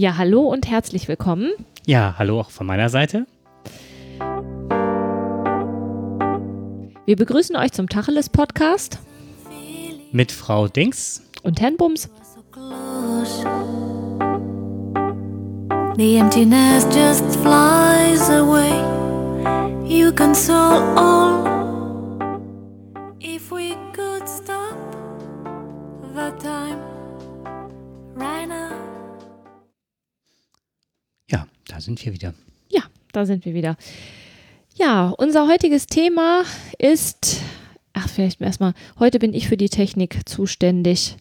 Ja, hallo und herzlich willkommen. Ja, hallo auch von meiner Seite. Wir begrüßen euch zum Tacheles Podcast mit Frau Dings und Herrn Bums. The emptiness just flies away. You console all. If we could stop the time sind wir wieder. Ja, da sind wir wieder. Ja, unser heutiges Thema ist, ach, vielleicht erstmal, heute bin ich für die Technik zuständig.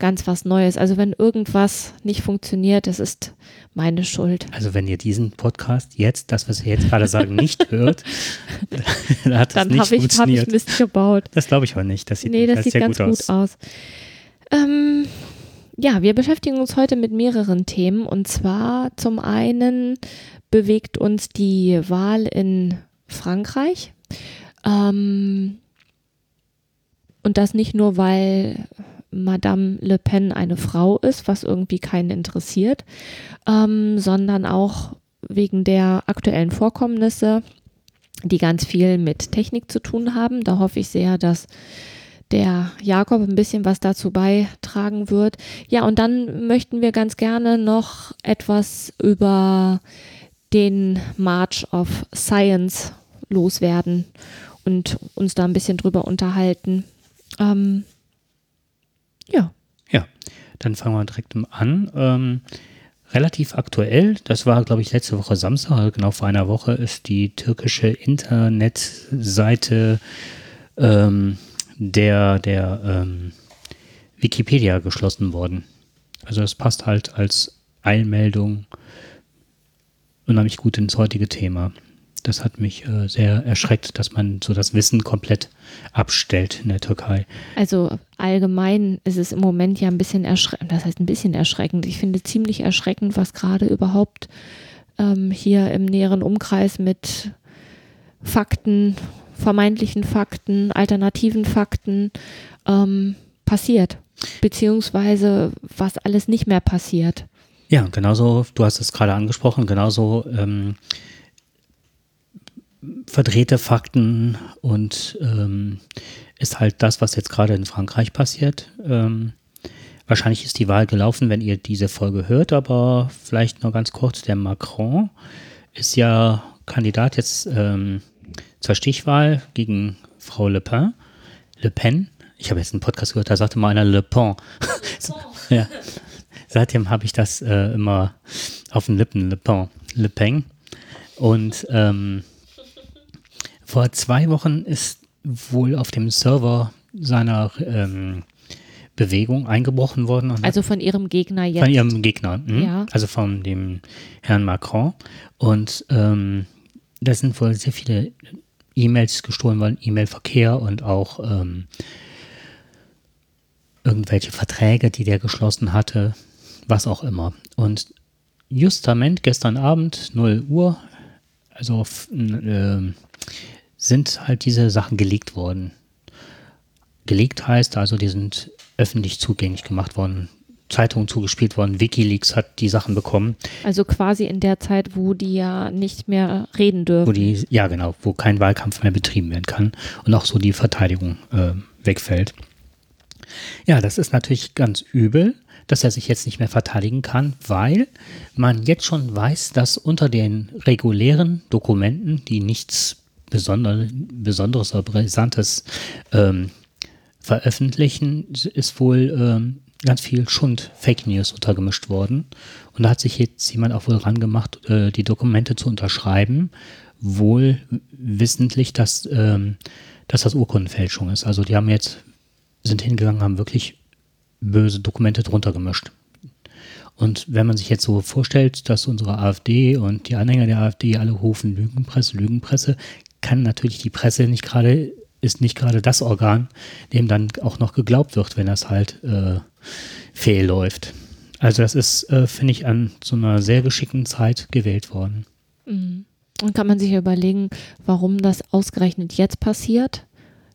Ganz was Neues. Also wenn irgendwas nicht funktioniert, das ist meine Schuld. Also wenn ihr diesen Podcast jetzt, das, was wir jetzt gerade sagen, nicht hört, dann hat das Dann nicht habe ich, funktioniert. ich Mist gebaut. das glaube ich aber nicht. Das sieht, Nee, das sieht sehr ganz gut aus. Ähm, ja, wir beschäftigen uns heute mit mehreren Themen. Und zwar zum einen bewegt uns die Wahl in Frankreich. Ähm, und das nicht nur, weil Madame Le Pen eine Frau ist, was irgendwie keinen interessiert, ähm, sondern auch wegen der aktuellen Vorkommnisse, die ganz viel mit Technik zu tun haben. Da hoffe ich sehr, dass der Jakob ein bisschen was dazu beitragen wird. Ja, und dann möchten wir ganz gerne noch etwas über den March of Science loswerden und uns da ein bisschen drüber unterhalten. Ähm, ja, Ja, dann fangen wir direkt an. Ähm, relativ aktuell, das war, glaube ich, letzte Woche Samstag, also genau vor einer Woche, ist die türkische Internetseite ähm, der, der ähm, Wikipedia geschlossen worden. Also das passt halt als Eilmeldung unheimlich gut ins heutige Thema. Das hat mich äh, sehr erschreckt, dass man so das Wissen komplett abstellt in der Türkei. also allgemein ist es im Moment ja ein bisschen erschreckend. Das heißt ein bisschen erschreckend. Ich finde ziemlich erschreckend, was gerade überhaupt ähm, hier im näheren Umkreis mit Fakten, vermeintlichen Fakten, alternativen Fakten ähm, passiert. Beziehungsweise was alles nicht mehr passiert. Ja, genauso, du hast es gerade angesprochen, genauso ähm, verdrehte Fakten und ähm, ist halt das, was jetzt gerade in Frankreich passiert. Ähm, wahrscheinlich ist die Wahl gelaufen, wenn ihr diese Folge hört, aber vielleicht noch ganz kurz, der Macron ist ja Kandidat jetzt ähm, zur Stichwahl gegen Frau Le Pen. Le Pen, ich habe jetzt einen Podcast gehört, da sagte mal einer Le Pen. ja. Seitdem habe ich das äh, immer auf den Lippen, Le Pen. Le Pen. Und ähm, vor zwei Wochen ist wohl auf dem Server seiner ähm, Bewegung eingebrochen worden. Also von ihrem Gegner jetzt. von ihrem Gegner, hm? Ja. also von dem Herrn Macron. Und ähm, da sind wohl sehr viele E-Mails gestohlen worden, E-Mail-Verkehr und auch ähm, irgendwelche Verträge, die der geschlossen hatte, was auch immer. Und justament gestern Abend, 0 Uhr, also äh, sind halt diese Sachen geleakt worden. Geleakt heißt also, die sind öffentlich zugänglich gemacht worden, Zeitungen zugespielt worden, Wikileaks hat die Sachen bekommen, Also quasi in der Zeit, wo die ja nicht mehr reden wo dürfen. die, ja genau, wo kein Wahlkampf mehr betrieben werden kann und auch so die Verteidigung äh, wegfällt. Ja, das ist natürlich ganz übel, dass er sich jetzt nicht mehr verteidigen kann, weil man jetzt schon weiß, dass unter den regulären Dokumenten, die nichts Besonder, Besonderes oder Brisantes ähm, veröffentlichen, ist wohl ähm, ganz viel Schund, Fake News untergemischt worden. Und da hat sich jetzt jemand auch wohl rangemacht, äh, die Dokumente zu unterschreiben, wohl wissentlich, dass, ähm, dass das Urkundenfälschung ist. Also die haben jetzt, sind hingegangen, haben wirklich böse Dokumente drunter gemischt. Und wenn man sich jetzt so vorstellt, dass unsere AfD und die Anhänger der AfD alle rufen Lügenpresse, Lügenpresse, kann natürlich die Presse nicht gerade, ist nicht gerade das Organ, dem dann auch noch geglaubt wird, wenn das halt äh, fehl läuft. Also das ist, äh, finde ich, an so einer sehr geschickten Zeit gewählt worden. Mhm. Und kann man sich überlegen, warum das ausgerechnet jetzt passiert.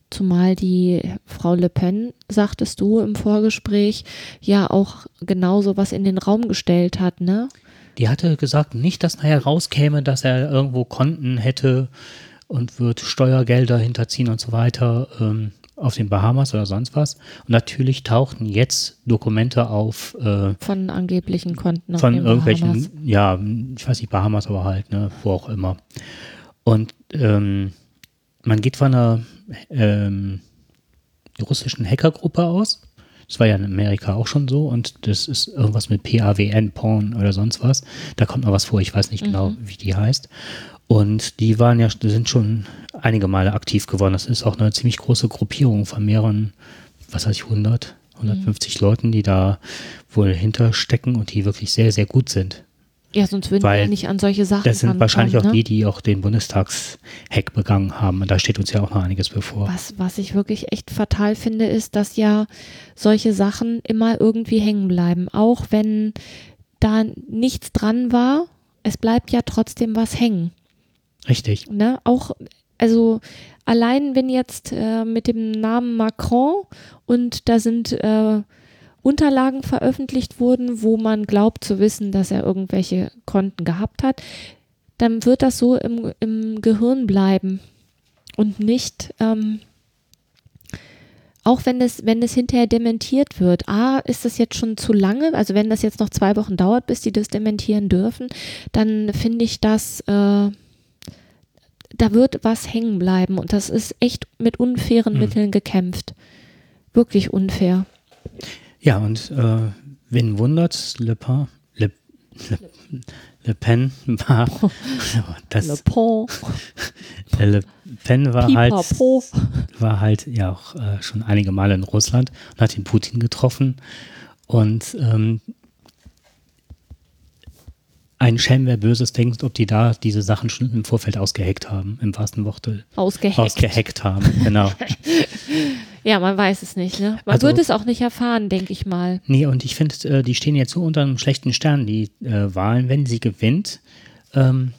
Zumal die Frau Le Pen, sagtest du im Vorgespräch, ja auch genauso was in den Raum gestellt hat, ne? Die hatte gesagt, nicht, dass nachher rauskäme, dass er irgendwo Konten hätte und wird Steuergelder hinterziehen und so weiter ähm, auf den Bahamas oder sonst was. Und natürlich tauchten jetzt Dokumente auf äh, Von angeblichen Konten von irgendwelchen, Bahamas. ja, ich weiß nicht, Bahamas, aber halt, ne, wo auch immer. Und ähm, man geht von einer ähm, russischen Hackergruppe aus. Das war ja in Amerika auch schon so und das ist irgendwas mit PAWN, Porn oder sonst was. Da kommt noch was vor, ich weiß nicht genau, wie die heißt. Und die waren ja, sind schon einige Male aktiv geworden. Das ist auch eine ziemlich große Gruppierung von mehreren, was weiß ich, 100, 150 Leuten, die da wohl hinterstecken und die wirklich sehr, sehr gut sind. Ja, sonst würden Weil wir nicht an solche Sachen Das sind wahrscheinlich auch rankommen, die, ne? die auch den Bundestagshack begangen haben. Und da steht uns ja auch noch einiges bevor. Was, was ich wirklich echt fatal finde, ist, dass ja solche Sachen immer irgendwie hängen bleiben. Auch wenn da nichts dran war, es bleibt ja trotzdem was hängen. Richtig. Ne? Auch, also allein wenn jetzt äh, mit dem Namen Macron und da sind äh, Unterlagen veröffentlicht wurden, wo man glaubt zu wissen, dass er irgendwelche Konten gehabt hat, dann wird das so im, im Gehirn bleiben und nicht, ähm, auch wenn es, wenn es hinterher dementiert wird. A, ist das jetzt schon zu lange, also wenn das jetzt noch zwei Wochen dauert, bis die das dementieren dürfen, dann finde ich das, äh, da wird was hängen bleiben und das ist echt mit unfairen Hm. Mitteln gekämpft. Wirklich unfair. Ja, und äh, wen wundert's, Le Pen, Le, Le, Le Pen war, das, Le Pen, Le Pen war halt, war halt ja auch äh, schon einige Male in Russland und hat den Putin getroffen. Und ähm, ein Schelm, wer Böses denkt, ob die da diese Sachen schon im Vorfeld ausgeheckt haben, im wahrsten Worte Ausgeheckt. ausgeheckt haben. Genau. Ja, man weiß es nicht. Ne? Man Also- wird es auch nicht erfahren, denke ich mal. Nee, und ich finde, äh, die stehen jetzt so unter einem schlechten Stern, die äh, Wahlen. Wenn sie gewinnt, ähm,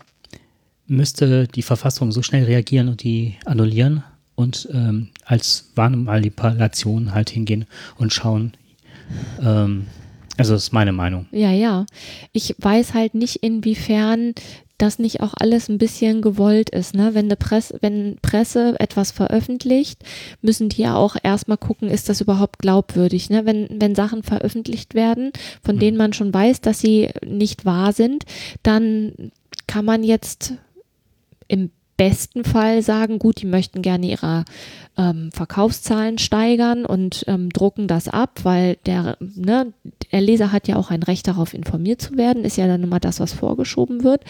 müsste die Verfassung so schnell reagieren und die annullieren und ähm, als Wahlmanipulation halt hingehen und schauen. Ähm, also das ist meine Meinung. Ja, ja. Ich weiß halt nicht, inwiefern das nicht auch alles ein bisschen gewollt ist. Ne? Wenn, eine Presse, wenn Presse etwas veröffentlicht, müssen die ja auch erstmal gucken, ist das überhaupt glaubwürdig. Ne? Wenn, wenn Sachen veröffentlicht werden, von denen man schon weiß, dass sie nicht wahr sind, dann kann man jetzt im besten Fall sagen, gut, die möchten gerne ihre ähm, Verkaufszahlen steigern und ähm, drucken das ab, weil der, ne, der Leser hat ja auch ein Recht darauf, informiert zu werden, ist ja dann immer das, was vorgeschoben wird.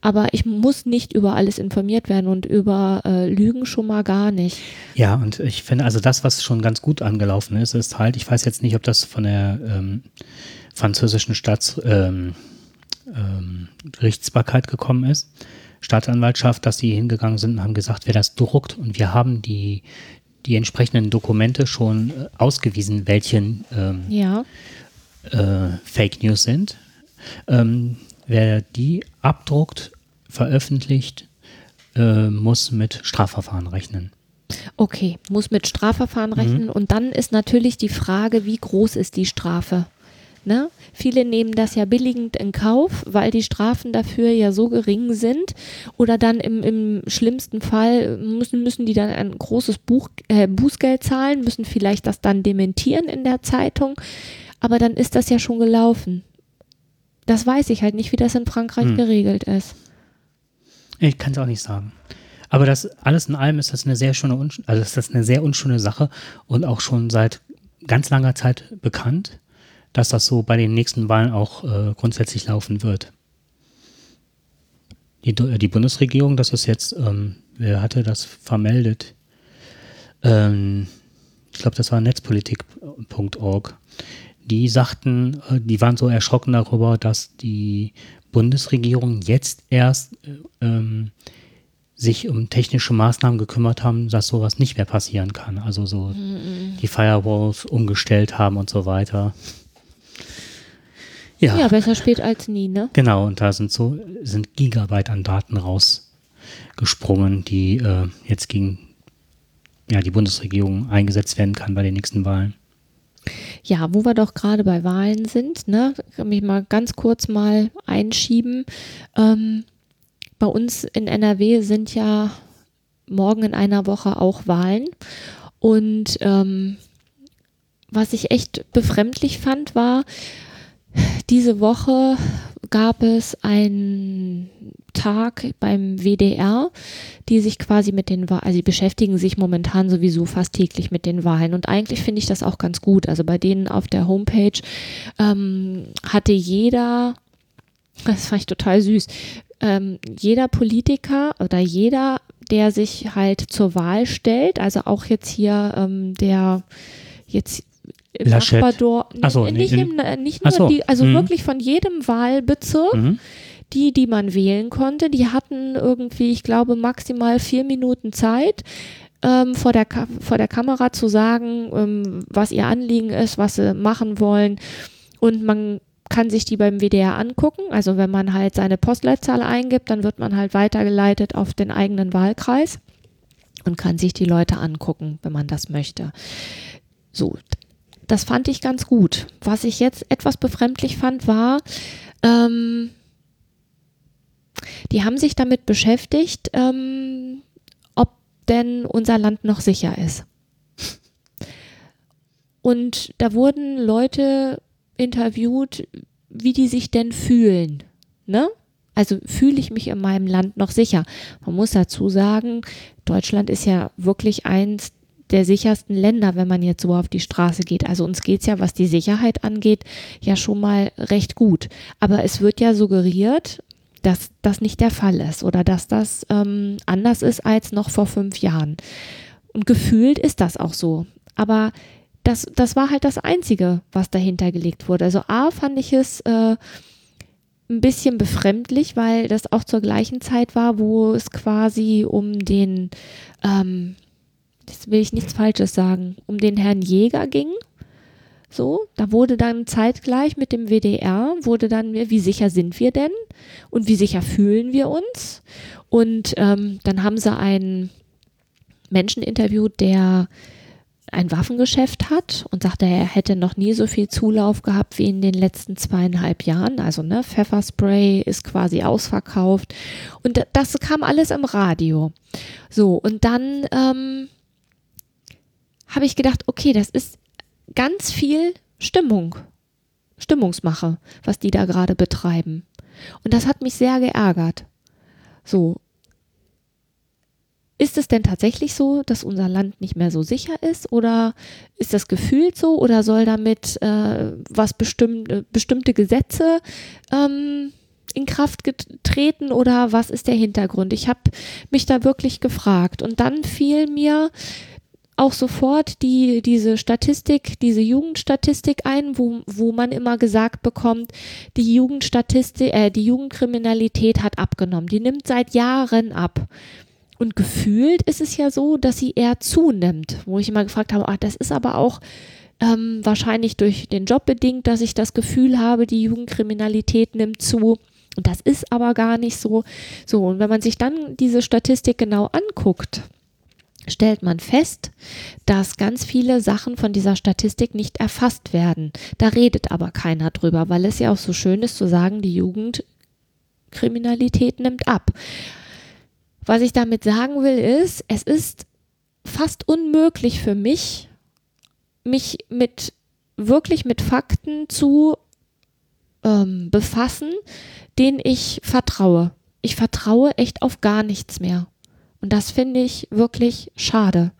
Aber ich muss nicht über alles informiert werden und über äh, Lügen schon mal gar nicht. Ja, und ich finde, also das, was schon ganz gut angelaufen ist, ist halt, ich weiß jetzt nicht, ob das von der ähm, französischen Staats, ähm, ähm, Gerichtsbarkeit gekommen ist, Staatsanwaltschaft, dass die hingegangen sind und haben gesagt, wer das druckt und wir haben die, die entsprechenden Dokumente schon äh, ausgewiesen, welche ähm, Ja, äh, Fake News sind. Ähm, wer die abdruckt, veröffentlicht, äh, muss mit Strafverfahren rechnen. okay, muss mit Strafverfahren rechnen und dann ist natürlich die Frage, wie groß ist die Strafe? Ne? Viele nehmen das ja billigend in Kauf, weil die Strafen dafür ja so gering sind. Oder dann im, im schlimmsten Fall müssen, müssen die dann ein großes Buch, äh, Bußgeld zahlen, müssen vielleicht das dann dementieren in der Zeitung. Aber dann ist das ja schon gelaufen. Das weiß ich halt nicht, wie das in Frankreich Hm. geregelt ist. Ich kann es auch nicht sagen. Aber das alles in allem ist das eine sehr schöne, also ist das eine sehr unschöne Sache und auch schon seit ganz langer Zeit bekannt, dass das so bei den nächsten Wahlen auch äh, grundsätzlich laufen wird. Die, äh, die Bundesregierung, das ist jetzt, ähm, wer hatte das vermeldet? Ähm, ich glaube, das war netzpolitik.org. Die sagten, äh, die waren so erschrocken darüber, dass die Bundesregierung jetzt erst äh, ähm, sich um technische Maßnahmen gekümmert haben, dass sowas nicht mehr passieren kann. Also so die Firewalls umgestellt haben und so weiter. Ja, Ja, besser spät als nie, ne? genau. Und da sind so sind Gigabyte an Daten rausgesprungen, die äh, jetzt gegen ja, die Bundesregierung eingesetzt werden kann bei den nächsten Wahlen. Ja, wo wir doch gerade bei Wahlen sind, ne, kann mich mal ganz kurz mal einschieben. Ähm, bei uns in NRW sind ja morgen in einer Woche auch Wahlen. Und ähm, was ich echt befremdlich fand, war, diese Woche gab es einen Tag beim WDR, die sich quasi mit den Wahlen, also die beschäftigen sich momentan sowieso fast täglich mit den Wahlen. Und eigentlich finde ich das auch ganz gut. Also bei denen auf der Homepage ähm, hatte jeder, das fand ich total süß, ähm, jeder Politiker oder jeder, der sich halt zur Wahl stellt, also auch jetzt hier ähm, der jetzt im Laschet. Nachbardorf, Ach so, nicht, nee, im, nicht nur so, die, also mhm. wirklich von jedem Wahlbezirk, Mhm. die, die man wählen konnte, die hatten irgendwie, ich glaube, maximal vier Minuten Zeit, ähm, vor, der Ka vor der Kamera zu sagen, ähm, was ihr Anliegen ist, was sie machen wollen. Und man kann sich die beim WDR angucken. Also wenn man halt seine Postleitzahl eingibt, dann wird man halt weitergeleitet auf den eigenen Wahlkreis und kann sich die Leute angucken, wenn man das möchte. So, das fand ich ganz gut. Was ich jetzt etwas befremdlich fand, war, ähm, die haben sich damit beschäftigt, ähm, ob denn unser Land noch sicher ist. Und da wurden Leute interviewt, wie die sich denn fühlen. Ne? Also fühle ich mich in meinem Land noch sicher. Man muss dazu sagen, Deutschland ist ja wirklich eins der sichersten Länder, wenn man jetzt so auf die Straße geht. Also uns geht's ja, was die Sicherheit angeht, ja schon mal recht gut. Aber es wird ja suggeriert, dass das nicht der Fall ist oder dass das ähm, anders ist als noch vor fünf Jahren. Und gefühlt ist das auch so. Aber das, das war halt das Einzige, was dahinter gelegt wurde. Also A fand ich es äh, ein bisschen befremdlich, weil das auch zur gleichen Zeit war, wo es quasi um den, ähm, jetzt will ich nichts Falsches sagen, um den Herrn Jäger ging. So, da wurde dann zeitgleich mit dem WDR, wurde dann, wie sicher sind wir denn? Und wie sicher fühlen wir uns? Und ähm, dann haben sie einen Menschen interviewt, der ein Waffengeschäft hat und sagte, er hätte noch nie so viel Zulauf gehabt wie in den letzten zweieinhalb Jahren. Also ne, Pfefferspray ist quasi ausverkauft und da- das kam alles im Radio. So und dann ähm, habe ich gedacht, okay, das ist ganz viel Stimmung, Stimmungsmache, was die da gerade betreiben. Und das hat mich sehr geärgert. So, ist es denn tatsächlich so, dass unser Land nicht mehr so sicher ist oder ist das gefühlt so oder soll damit äh, was bestimmt, äh, bestimmte Gesetze ähm, in Kraft getreten oder was ist der Hintergrund? Ich habe mich da wirklich gefragt und dann fiel mir auch sofort die, diese Statistik, diese Jugendstatistik ein, wo, wo man immer gesagt bekommt, die Jugendstatistik, äh, die Jugendkriminalität hat abgenommen. Die nimmt seit Jahren ab. Und gefühlt ist es ja so, dass sie eher zunimmt, wo ich immer gefragt habe, ach, das ist aber auch ähm, wahrscheinlich durch den Job bedingt, dass ich das Gefühl habe, die Jugendkriminalität nimmt zu. Und das ist aber gar nicht so. So, und wenn man sich dann diese Statistik genau anguckt, stellt man fest, dass ganz viele Sachen von dieser Statistik nicht erfasst werden. Da redet aber keiner drüber, weil es ja auch so schön ist zu sagen, die Jugendkriminalität nimmt ab. Was ich damit sagen will, ist, es ist fast unmöglich für mich, mich mit wirklich mit Fakten zu ähm, befassen, denen ich vertraue. Ich vertraue echt auf gar nichts mehr. Und das finde ich wirklich schade.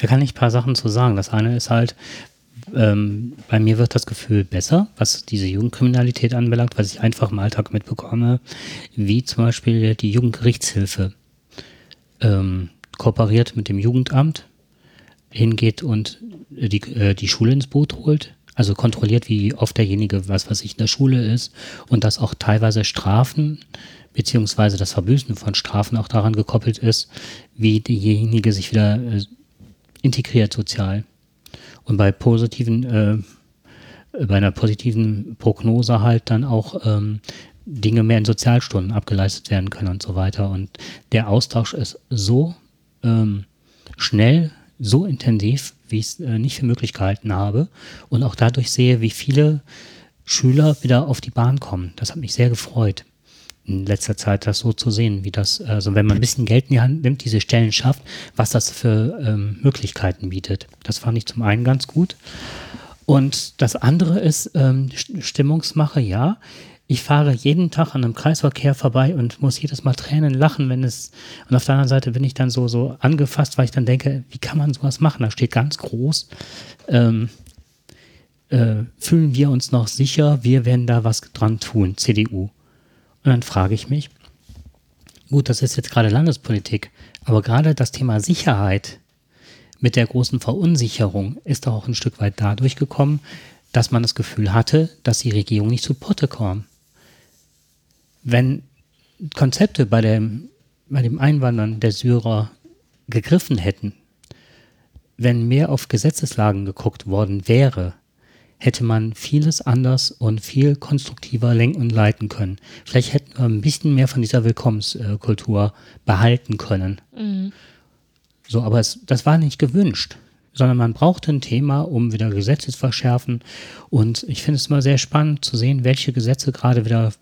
Da kann ich ein paar Sachen zu sagen. Das eine ist halt, ähm, bei mir wird das Gefühl besser, was diese Jugendkriminalität anbelangt, was ich einfach im Alltag mitbekomme, wie zum Beispiel die Jugendgerichtshilfe ähm, kooperiert mit dem Jugendamt, hingeht und die, äh, die Schule ins Boot holt. Also kontrolliert, wie oft derjenige, was weiß ich, in der Schule ist und dass auch teilweise Strafen beziehungsweise das Verbüßen von Strafen auch daran gekoppelt ist, wie derjenige sich wieder äh, integriert sozial. Und bei positiven, äh, bei einer positiven Prognose halt dann auch ähm, Dinge mehr in Sozialstunden abgeleistet werden können und so weiter. Und der Austausch ist so ähm, schnell so intensiv, wie ich es äh, nicht für möglich gehalten habe. Und auch dadurch sehe, wie viele Schüler wieder auf die Bahn kommen. Das hat mich sehr gefreut, in letzter Zeit das so zu sehen, wie das, also wenn man ein bisschen Geld in die Hand nimmt, diese Stellen schafft, was das für ähm, Möglichkeiten bietet. Das fand ich zum einen ganz gut. Und das andere ist ähm, Stimmungsmache, ja. Ich fahre jeden Tag an einem Kreisverkehr vorbei und muss jedes Mal Tränen lachen, wenn es, und auf der anderen Seite bin ich dann so, so angefasst, weil ich dann denke, wie kann man sowas machen? Da steht ganz groß, ähm, äh, fühlen wir uns noch sicher, wir werden da was dran tun, CDU. Und dann frage ich mich, gut, das ist jetzt gerade Landespolitik, aber gerade das Thema Sicherheit mit der großen Verunsicherung ist auch ein Stück weit dadurch gekommen, dass man das Gefühl hatte, dass die Regierung nicht zu Potte kam. Wenn Konzepte bei dem, bei dem Einwandern der Syrer gegriffen hätten, wenn mehr auf Gesetzeslagen geguckt worden wäre, hätte man vieles anders und viel konstruktiver lenken und leiten können. Vielleicht hätten wir ein bisschen mehr von dieser Willkommenskultur behalten können. Mhm. So, aber es, das war nicht gewünscht, sondern man brauchte ein Thema, um wieder Gesetze zu verschärfen. Und ich finde es immer sehr spannend zu sehen, welche Gesetze gerade wieder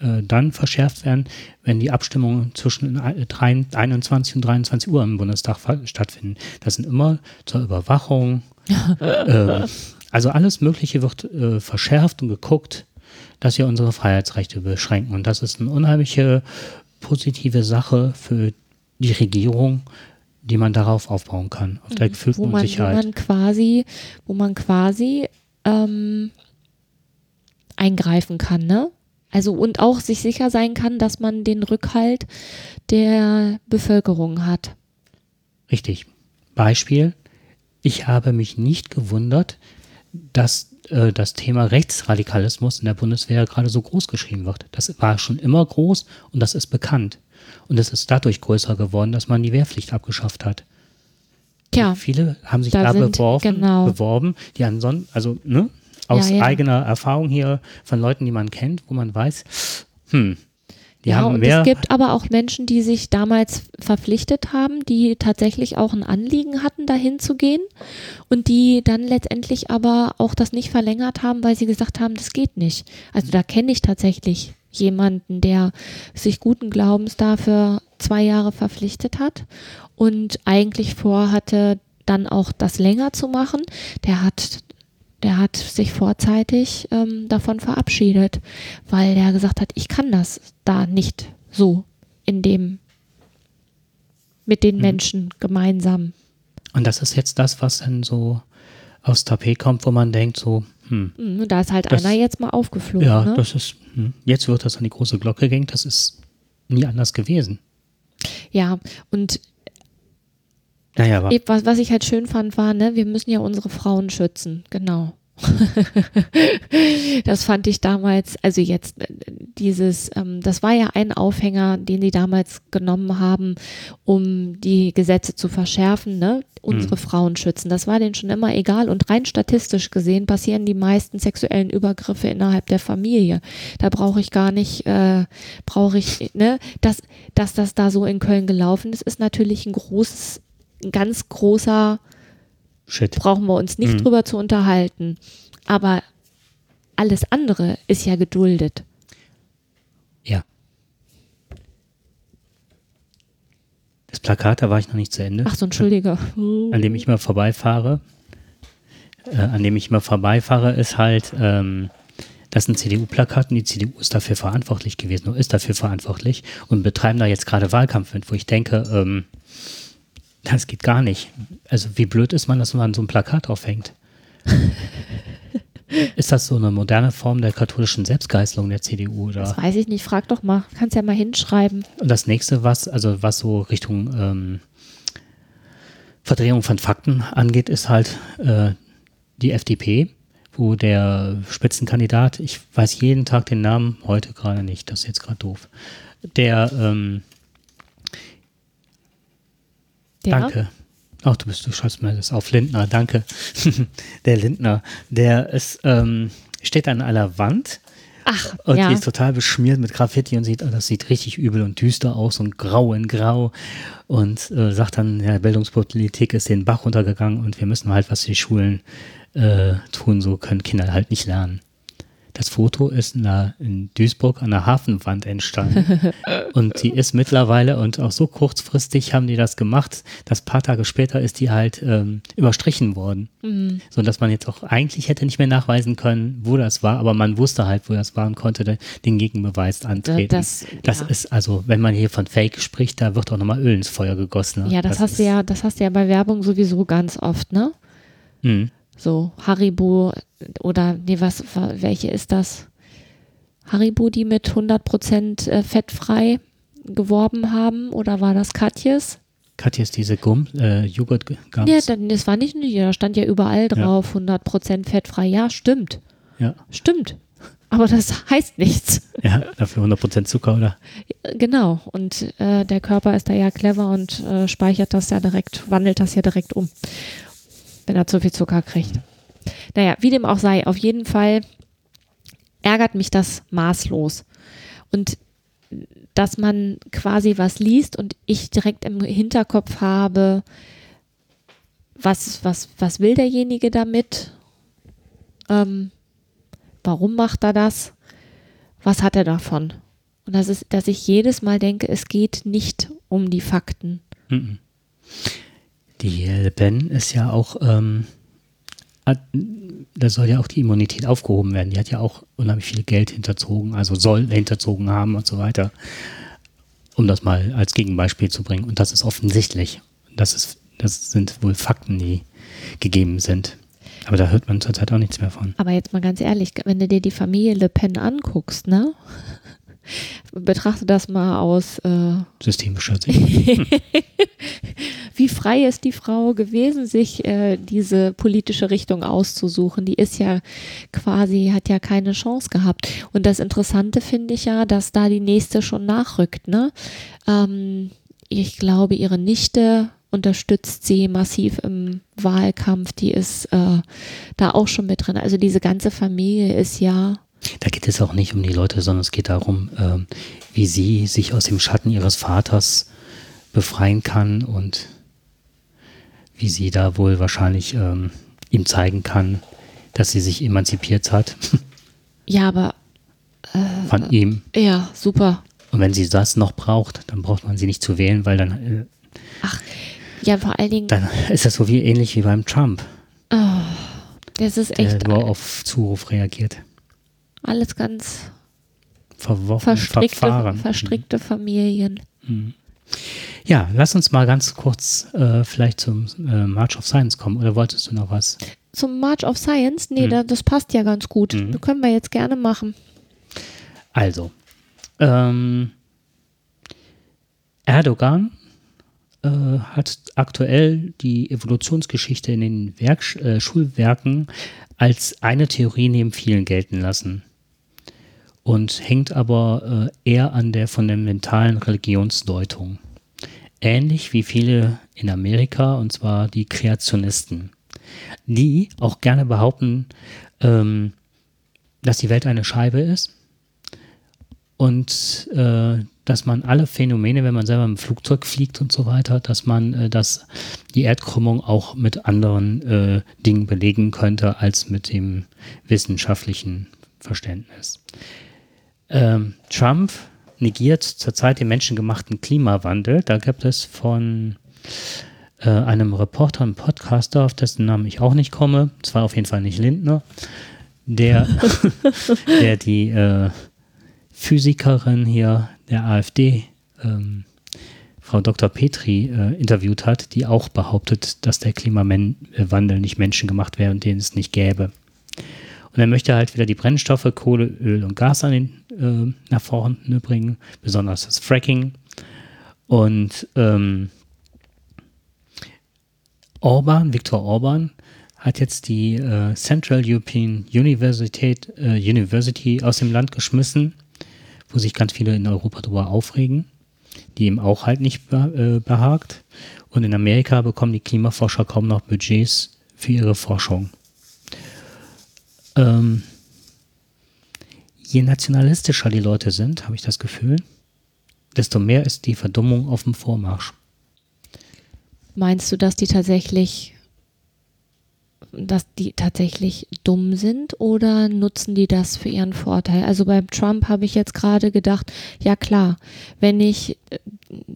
äh, dann verschärft werden, wenn die Abstimmungen zwischen 21 und 23 Uhr im Bundestag stattfinden. Das sind immer zur Überwachung, äh, also alles Mögliche wird äh, verschärft und geguckt, dass wir unsere Freiheitsrechte beschränken. Und das ist eine unheimliche positive Sache für die Regierung, die man darauf aufbauen kann, auf der mhm. gefühlten wo man, Sicherheit. Wo man quasi, wo man quasi ähm, eingreifen kann, ne? Also und auch sich sicher sein kann, dass man den Rückhalt der Bevölkerung hat. Richtig. Beispiel, ich habe mich nicht gewundert, dass äh, das Thema Rechtsradikalismus in der Bundeswehr gerade so groß geschrieben wird. Das war schon immer groß und das ist bekannt. Und es ist dadurch größer geworden, dass man die Wehrpflicht abgeschafft hat. Tja, viele haben sich da, da beworben, genau. beworben, die ansonsten, also ne, aus ja, ja. eigener Erfahrung hier von Leuten, die man kennt, wo man weiß, hm, die ja, und es gibt aber auch Menschen, die sich damals verpflichtet haben, die tatsächlich auch ein Anliegen hatten, dahin zu gehen und die dann letztendlich aber auch das nicht verlängert haben, weil sie gesagt haben, das geht nicht. Also da kenne ich tatsächlich jemanden, der sich guten Glaubens dafür zwei Jahre verpflichtet hat und eigentlich vorhatte, dann auch das länger zu machen. Der hat der hat sich vorzeitig ähm, davon verabschiedet, weil er gesagt hat, ich kann das da nicht so in dem mit den mhm. Menschen gemeinsam. Und das ist jetzt das, was dann so aufs Tapet kommt, wo man denkt, so, hm. Mhm, da ist halt das, einer jetzt mal aufgeflogen. Ja, ne? das ist, hm, jetzt wird das an die große Glocke gehängt, das ist nie anders gewesen. Ja, und naja, aber was, was ich halt schön fand, war, ne, wir müssen ja unsere Frauen schützen, genau. das fand ich damals, also jetzt äh, dieses, ähm, das war ja ein Aufhänger, den sie damals genommen haben, um die Gesetze zu verschärfen, ne? Unsere mhm. Frauen schützen. Das war denen schon immer egal und rein statistisch gesehen passieren die meisten sexuellen Übergriffe innerhalb der Familie. Da brauche ich gar nicht, äh, brauche ich, ne, dass, dass das da so in Köln gelaufen ist, ist natürlich ein großes ein ganz großer, Shit. brauchen wir uns nicht mhm. drüber zu unterhalten. Aber alles andere ist ja geduldet. Ja. Das Plakat, da war ich noch nicht zu Ende. Ach so, entschuldige. An dem ich immer vorbeifahre. Äh, an dem ich immer vorbeifahre, ist halt, ähm, das sind CDU-Plakat und die CDU ist dafür verantwortlich gewesen oder ist dafür verantwortlich und betreiben da jetzt gerade Wahlkampf mit, wo ich denke, ähm, das geht gar nicht. Also wie blöd ist man, dass man so ein Plakat aufhängt? ist das so eine moderne Form der katholischen Selbstgeißelung der CDU? Oder? Das weiß ich nicht. Frag doch mal. Kannst ja mal hinschreiben. Und das nächste, was, also was so Richtung ähm, Verdrehung von Fakten angeht, ist halt äh, die FDP, wo der Spitzenkandidat, ich weiß jeden Tag den Namen, heute gerade nicht, das ist jetzt gerade doof, der ähm, ja. Danke. Ach, du bist, du schreibst mir das auf Lindner, danke. der Lindner, der ist, ähm, steht an einer Wand Ach, Und ja. die ist total beschmiert mit Graffiti und sieht, oh, das sieht richtig übel und düster aus und grau in grau. Und äh, sagt dann, ja, Bildungspolitik ist den Bach runtergegangen und wir müssen halt was für die Schulen äh, tun, so können Kinder halt nicht lernen. Das Foto ist in, der, in Duisburg an der Hafenwand entstanden. und die ist mittlerweile und auch so kurzfristig haben die das gemacht, dass paar Tage später ist die halt ähm, überstrichen worden. Mhm. So dass man jetzt auch eigentlich hätte nicht mehr nachweisen können, wo das war, aber man wusste halt, wo das war und konnte de- den Gegenbeweis antreten. das- das ja. ist also, wenn man hier von Fake spricht, da wird auch nochmal Öl ins Feuer gegossen. ne? Ja, das, hast ist, du ja, das hast du ja bei Werbung sowieso ganz oft, ne? Mh. So Haribo oder nee, was, welche ist das? Haribo, die mit 100% äh, fettfrei geworben haben oder war das Katjes? Katja ist diese Gumm, äh, Joghurt gab's. Ja, dann, das war nicht nur, da stand ja überall drauf, 100% fettfrei. Ja, stimmt, ja, stimmt. Aber das heißt nichts. ja, dafür 100% Zucker, oder? Genau. Und äh, der Körper ist da ja clever und äh, speichert das ja direkt, wandelt das ja direkt um, wenn er zu viel Zucker kriegt. Naja, wie dem auch sei, auf jeden Fall ärgert mich das maßlos. Und dass man quasi was liest und ich direkt im Hinterkopf habe, was, was, was will derjenige damit? Ähm, warum macht er das? Was hat er davon? Und das ist, dass ich jedes Mal denke, es geht nicht um die Fakten. Mhm. Die Le Pen ist ja auch, ähm, hat, da soll ja auch die Immunität aufgehoben werden. Die hat ja auch unheimlich viel Geld hinterzogen, also soll hinterzogen haben und so weiter. Um das mal als Gegenbeispiel zu bringen. Und das ist offensichtlich. Das, ist, das sind wohl Fakten, die gegeben sind. Aber da hört man zurzeit auch nichts mehr von. Aber jetzt mal ganz ehrlich, wenn du dir die Familie Le Pen anguckst, ne? Betrachte das mal aus, äh, Systemischer Sicht. wie frei ist die Frau gewesen, sich äh, diese politische Richtung auszusuchen. Die ist ja quasi, hat ja keine Chance gehabt. Und das Interessante finde ich ja, dass da die nächste schon nachrückt. Ne? Ähm, ich glaube, ihre Nichte unterstützt sie massiv im Wahlkampf. Die ist äh, da auch schon mit drin. Also diese ganze Familie ist ja Da geht es auch nicht um die Leute, sondern es geht darum, ähm, wie sie sich aus dem Schatten ihres Vaters befreien kann und wie sie da wohl wahrscheinlich ähm, ihm zeigen kann, dass sie sich emanzipiert hat Ja, aber von ihm. ja, super. Und wenn sie das noch braucht, dann braucht man sie nicht zu wählen, weil dann, äh, Ach, ja, vor allen Dingen, dann ist das so wie ähnlich wie beim Trump, das ist der echt nur auf Zuruf reagiert. Alles ganz Verworfen, verstrickte, verfahren. verstrickte Familien. Ja, lass uns mal ganz kurz äh, vielleicht zum äh, March of Science kommen. Oder wolltest du noch was? Zum March of Science, nee, Mhm. da, das passt ja ganz gut. Mhm. Das können wir jetzt gerne machen. Also, ähm, Erdogan äh, hat aktuell die Evolutionsgeschichte in den Werk äh, Schulwerken als eine Theorie neben vielen gelten lassen und hängt aber äh, eher an der fundamentalen Religionsdeutung. Ähnlich wie viele in Amerika, und zwar die Kreationisten, die auch gerne behaupten, ähm, dass die Welt eine Scheibe ist und äh, dass man alle Phänomene, wenn man selber im Flugzeug fliegt und so weiter, dass man äh, das, die Erdkrümmung auch mit anderen äh, Dingen belegen könnte als mit dem wissenschaftlichen Verständnis. Ähm, Trump negiert zurzeit den menschengemachten Klimawandel. Da gibt es von äh, einem Reporter, einem Podcaster, auf dessen Namen ich auch nicht komme, zwar auf jeden Fall nicht Lindner, der, der die äh, Physikerin hier der AfD, ähm, Frau Dr. Petri, äh, interviewt hat, die auch behauptet, dass der Klimawandel nicht menschengemacht wäre und den es nicht gäbe. Und er möchte halt wieder die Brennstoffe, Kohle, Öl und Gas an den, äh, nach vorne bringen, besonders das Fracking. Und ähm, Orban, Viktor Orban, hat jetzt die äh, Central European Universität, äh, University aus dem Land geschmissen, wo sich ganz viele in Europa darüber aufregen, die ihm auch halt nicht äh, behagt. Und in Amerika bekommen die Klimaforscher kaum noch Budgets für ihre Forschung. Ähm, je nationalistischer die Leute sind, habe ich das Gefühl, desto mehr ist die Verdummung auf dem Vormarsch. Meinst du, dass die tatsächlich, dass die tatsächlich dumm sind oder nutzen die das für ihren Vorteil? Also bei Trump habe ich jetzt gerade gedacht, ja klar, wenn ich äh,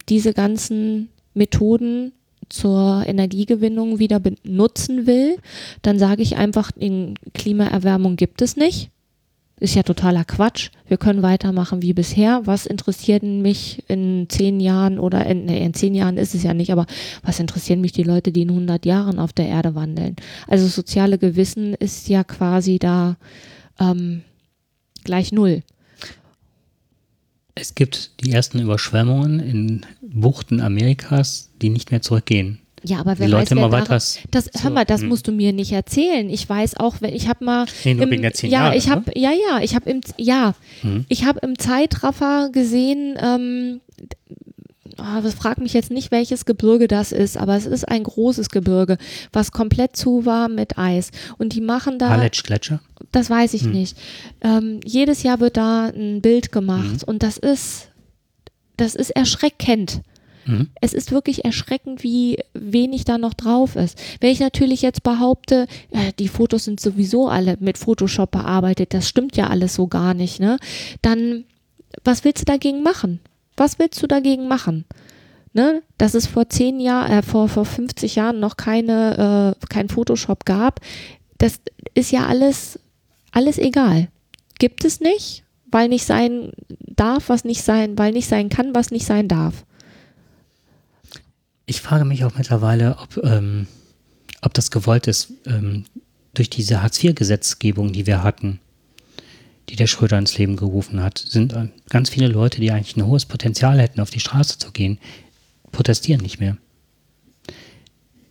diese ganzen Methoden zur Energiegewinnung wieder benutzen will, dann sage ich einfach, in Klimaerwärmung gibt es nicht. Ist ja totaler Quatsch. Wir können weitermachen wie bisher. Was interessiert mich in zehn Jahren oder in, nee, in zehn Jahren ist es ja nicht, aber was interessieren mich die Leute, die in 100 Jahren auf der Erde wandeln? Also soziale Gewissen ist ja quasi da ähm, gleich null. Es gibt die ersten Überschwemmungen in Buchten Amerikas, die nicht mehr zurückgehen. Ja, aber wer Die weiß, Leute wer immer weiter. Das, hör mal, das hm. musst du mir nicht erzählen. Ich weiß auch, wenn ich habe mal Nee, nur im, wegen der zehn ja, Jahre, ich habe ja ja, ich habe im ja, Hm. ich habe im Zeitraffer gesehen. Ähm, das frag mich jetzt nicht, welches Gebirge das ist, aber es ist ein großes Gebirge, was komplett zu war mit Eis. Und die machen da, Haletsch Gletscher. Das weiß ich Hm. nicht. Ähm, jedes Jahr wird da ein Bild gemacht und das ist, das ist erschreckend. Mhm. Es ist wirklich erschreckend, wie wenig da noch drauf ist. Wenn ich natürlich jetzt behaupte, äh, die Fotos sind sowieso alle mit Photoshop bearbeitet, das stimmt ja alles so gar nicht, ne? Dann, was willst du dagegen machen? Was willst du dagegen machen? Ne? Dass es vor zehn Jahren, äh, vor, vor 50 Jahren noch keine, äh, kein Photoshop gab, das ist ja alles, alles egal. Gibt es nicht, weil nicht sein darf, was nicht sein, weil nicht sein kann, was nicht sein darf. Ich frage mich auch mittlerweile, ob, ähm, ob das gewollt ist, ähm, durch diese Hartz-IV-Gesetzgebung, die wir hatten, die der Schröder ins Leben gerufen hat, sind ganz viele Leute, die eigentlich ein hohes Potenzial hätten, auf die Straße zu gehen, protestieren nicht mehr.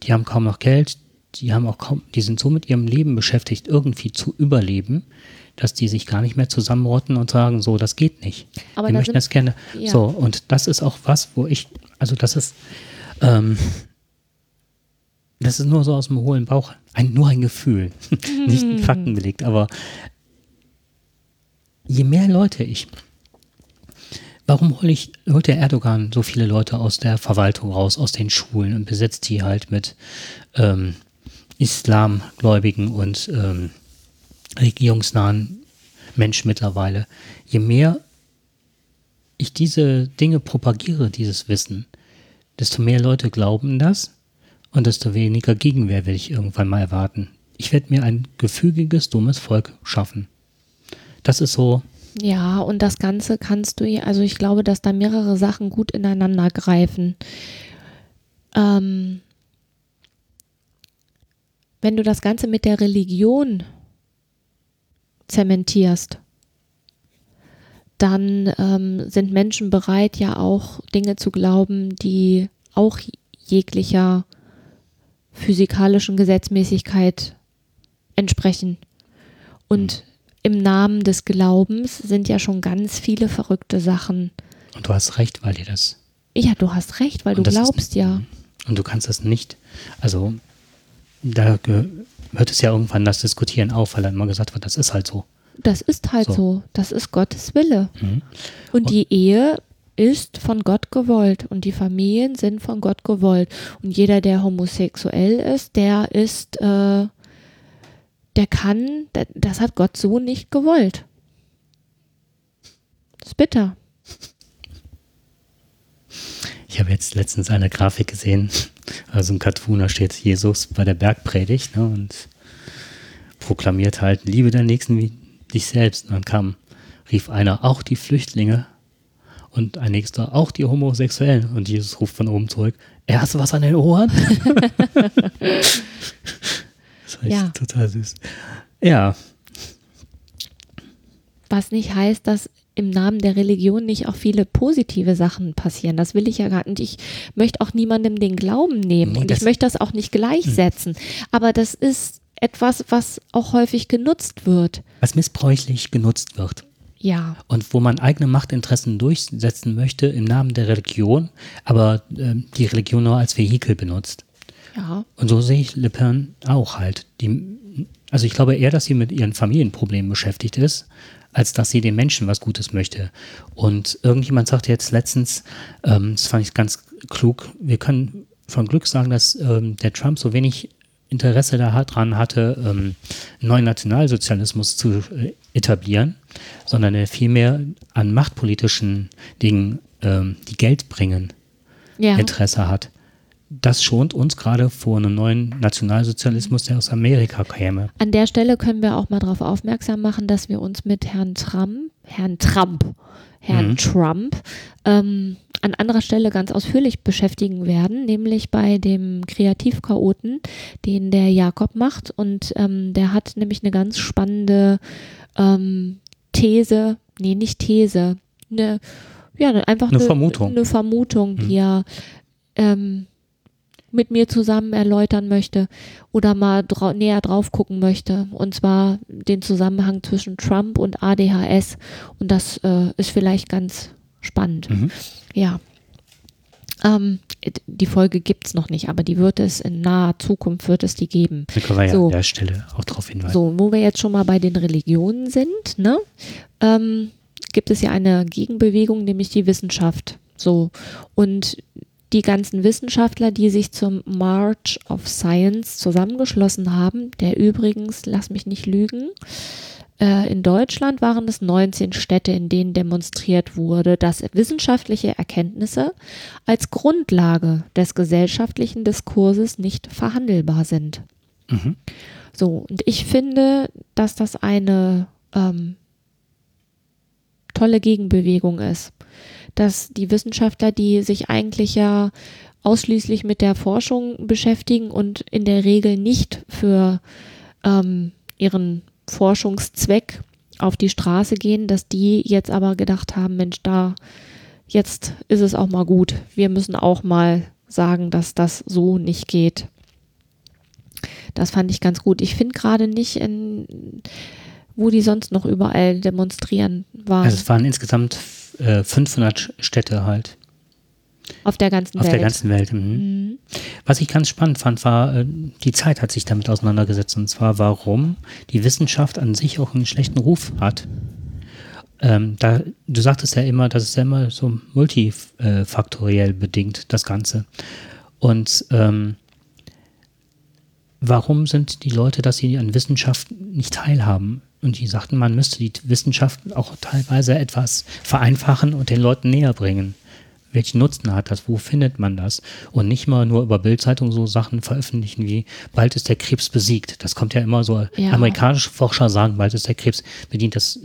Die haben kaum noch Geld, die haben auch kaum, die sind so mit ihrem Leben beschäftigt, irgendwie zu überleben, dass die sich gar nicht mehr zusammenrotten und sagen, so, das geht nicht. Aber die möchten das gerne. Ja. So, und das ist auch was, wo ich, also das ist, ähm, das ist nur so aus dem hohlen Bauch, ein, nur ein Gefühl, nicht ein Fakten belegt, aber je mehr Leute ich, warum hol ich, holt der Erdogan so viele Leute aus der Verwaltung raus, aus den Schulen und besetzt die halt mit ähm, Islamgläubigen und ähm, regierungsnahen Menschen mittlerweile. Je mehr ich diese Dinge propagiere, dieses Wissen, desto mehr Leute glauben das und desto weniger Gegenwehr will ich irgendwann mal erwarten. Ich werde mir ein gefügiges, dummes Volk schaffen. Das ist so, Ja, und das Ganze kannst du, also ich glaube, dass da mehrere Sachen gut ineinander greifen. Ähm, wenn du das Ganze mit der Religion zementierst, dann ähm, sind Menschen bereit, ja auch Dinge zu glauben, die auch jeglicher physikalischen Gesetzmäßigkeit entsprechen. Und im Namen des Glaubens sind ja schon ganz viele verrückte Sachen. und du hast recht, weil dir das. Ja, du hast recht, weil du und das glaubst ist, ja. Und du kannst das nicht, also da hört es ja irgendwann das Diskutieren auf, weil dann immer gesagt wird, das ist halt so. Das ist halt So. so. Das ist Gottes Wille. Mhm. Und die Ehe ist von Gott gewollt und die Familien sind von Gott gewollt. Und jeder, der homosexuell ist, der ist, äh, der kann, da- das hat Gott so nicht gewollt. Das ist bitter. Ich habe jetzt letztens eine Grafik gesehen, also ein Cartoon, da steht Jesus bei der Bergpredigt ne, und proklamiert halt, liebe deinen Nächsten wie dich selbst. Und dann kam, rief einer, auch die Flüchtlinge und ein nächster, auch die Homosexuellen. Und Jesus ruft von oben zurück, er hast du was an den Ohren? das war echt Ja. total süß. Ja, Was nicht heißt, dass im Namen der Religion nicht auch viele positive Sachen passieren. Das will ich ja gar nicht. Ich möchte auch niemandem den Glauben nehmen und das- ich möchte das auch nicht gleichsetzen. Aber das ist etwas, was auch häufig genutzt wird. was missbräuchlich genutzt wird. Ja, und wo man eigene Machtinteressen durchsetzen möchte im Namen der Religion, aber ähm, die Religion nur als Vehikel benutzt. Ja. Und so sehe ich Le Pen auch halt. Die, also ich glaube eher, dass sie mit ihren Familienproblemen beschäftigt ist, als dass sie den Menschen was Gutes möchte. Und irgendjemand sagte jetzt letztens, ähm, das fand ich ganz klug, wir können von Glück sagen, dass ähm, der Trump so wenig Interesse daran hatte, ähm, einen neuen Nationalsozialismus zu äh, etablieren, sondern er vielmehr an machtpolitischen Dingen, ähm, die Geld bringen, Ja. Interesse hat. Das schont uns gerade vor einem neuen Nationalsozialismus, der aus Amerika käme. An der Stelle können wir auch mal darauf aufmerksam machen, dass wir uns mit Herrn Trump, Herrn Trump, Herrn Mhm. Trump ähm, an anderer Stelle ganz ausführlich beschäftigen werden, nämlich bei dem Kreativchaoten, den der Jakob macht. Und ähm, der hat nämlich eine ganz spannende ähm, These, nee, nicht These, eine, ja, einfach Eine Vermutung. Eine Vermutung, die er ähm, mit mir zusammen erläutern möchte oder mal drau näher drauf gucken möchte. Und zwar den Zusammenhang zwischen Trump und ADHS. Und das äh, ist vielleicht ganz spannend. Mhm. Ja. Ähm, die Folge gibt's noch nicht, aber die wird es in naher Zukunft wird es die geben. Da können wir ja So. an der Stelle auch darauf hinweisen. So, wo wir jetzt schon mal bei den Religionen sind, ne, ähm, gibt es ja eine Gegenbewegung, nämlich die Wissenschaft. So, und die ganzen Wissenschaftler, die sich zum March of Science zusammengeschlossen haben, der übrigens, lass mich nicht lügen, äh, in Deutschland waren es 19 Städte, in denen demonstriert wurde, dass wissenschaftliche Erkenntnisse als Grundlage des gesellschaftlichen Diskurses nicht verhandelbar sind. Mhm. So, und ich finde, dass das eine ähm, tolle Gegenbewegung ist. Dass die Wissenschaftler, die sich eigentlich ja ausschließlich mit der Forschung beschäftigen und in der Regel nicht für ähm, ihren Forschungszweck auf die Straße gehen, dass die jetzt aber gedacht haben, Mensch, da jetzt ist es auch mal gut. Wir müssen auch mal sagen, dass das so nicht geht. Das fand ich ganz gut. Ich finde gerade nicht, in, wo die sonst noch überall demonstrieren waren. Also es waren insgesamt äh, 500 Städte halt auf der ganzen auf Welt. der ganzen Welt. Mhm. Mhm. Was ich ganz spannend fand, war, äh, die Zeit hat sich damit auseinandergesetzt. Und zwar, warum die Wissenschaft an sich auch einen schlechten Ruf hat. Ähm, da, du sagtest ja immer, das ist ja immer so multifaktoriell bedingt, das Ganze. Und ähm, warum sind die Leute, dass sie an Wissenschaft nicht teilhaben? Und die sagten, man müsste die Wissenschaft auch teilweise etwas vereinfachen und den Leuten näher bringen. Welchen Nutzen hat das? Wo findet man das? Und nicht mal nur über Bildzeitung so Sachen veröffentlichen wie, bald ist der Krebs besiegt. Das kommt ja immer so, Ja. amerikanische Forscher sagen, bald ist der Krebs bedient. Das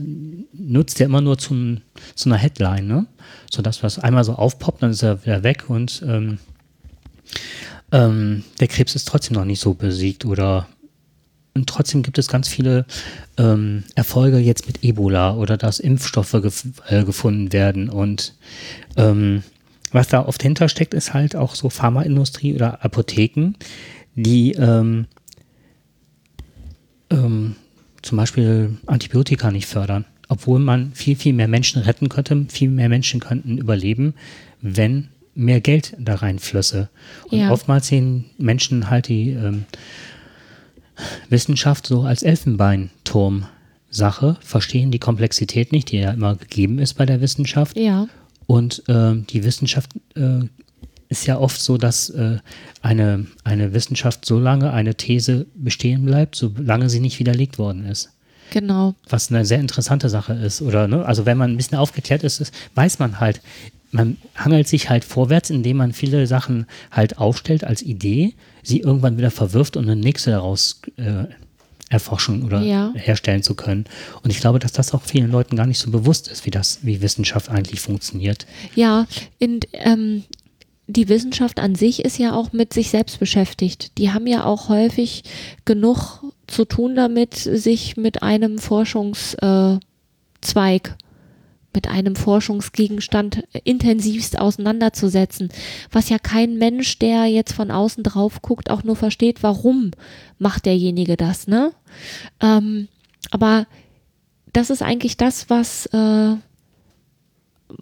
nutzt ja immer nur zum, zu einer Headline, ne? Sodass das einmal so aufpoppt, dann ist er wieder weg und ähm, ähm, der Krebs ist trotzdem noch nicht so besiegt oder und trotzdem gibt es ganz viele ähm, Erfolge jetzt mit Ebola oder dass Impfstoffe gef äh, gefunden werden. Und ähm, was da oft hintersteckt, ist halt auch so Pharmaindustrie oder Apotheken, die ähm, ähm, zum Beispiel Antibiotika nicht fördern. Obwohl man viel, viel mehr Menschen retten könnte, viel mehr Menschen könnten überleben, wenn mehr Geld da reinflösse. Und Ja. oftmals sehen Menschen halt die ähm, Wissenschaft so als Elfenbeinturm-Sache, verstehen die Komplexität nicht, die ja immer gegeben ist bei der Wissenschaft. Ja, Und ähm, die Wissenschaft äh, ist ja oft so, dass äh, eine, eine Wissenschaft so lange eine These bestehen bleibt, solange sie nicht widerlegt worden ist. genau. Was eine sehr interessante Sache ist. Oder, ne? Also wenn man ein bisschen aufgeklärt ist, ist, weiß man halt, man hangelt sich halt vorwärts, indem man viele Sachen halt aufstellt als Idee, sie irgendwann wieder verwirft und eine nächste daraus äh, erforschen oder Ja. herstellen zu können. Und ich glaube, dass das auch vielen Leuten gar nicht so bewusst ist, wie das, wie Wissenschaft eigentlich funktioniert. Ja, in, ähm, die Wissenschaft an sich ist ja auch mit sich selbst beschäftigt. Die haben ja auch häufig genug zu tun damit, sich mit einem Forschungszweig, äh, mit einem Forschungsgegenstand intensivst auseinanderzusetzen, was ja kein Mensch, der jetzt von außen drauf guckt, auch nur versteht, warum macht derjenige das, ne? Ähm, aber das ist eigentlich das, was, äh,